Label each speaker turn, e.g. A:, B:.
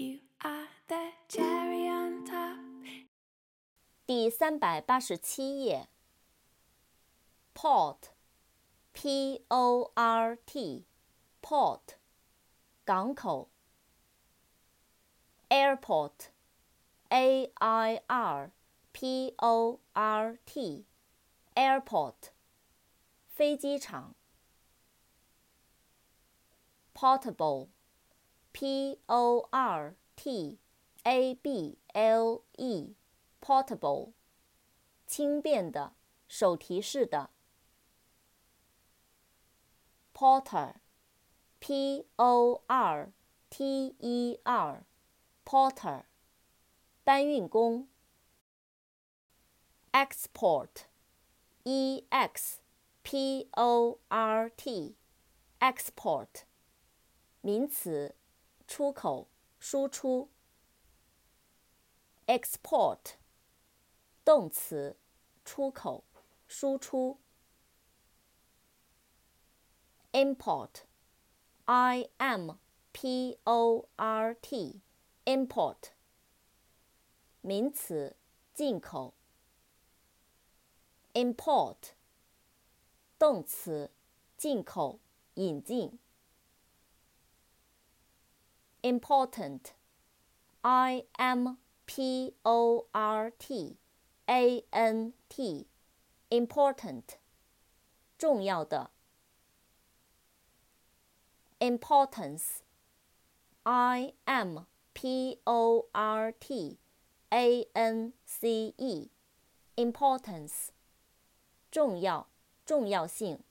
A: You are the cherry on top.
B: 第三百八十七页。port，p-o-r-t，port，港口。airport，a-i-r-p-o-r-t，airport，飞机场。Portable. P O R T A B L E，portable，轻便的，手提式的。porter，p-o-r-t-e-r，porter，搬运工。export，e-x-p-o-r-t，export。名词，出口、输出。export，动词，出口、输出。import，i m p o r t，import，名词，进口。import，动词，进口、引进。important, I M P O R T A N T, important, 重要的。importance, I M P O R T A N C E, importance, 重要，重要性。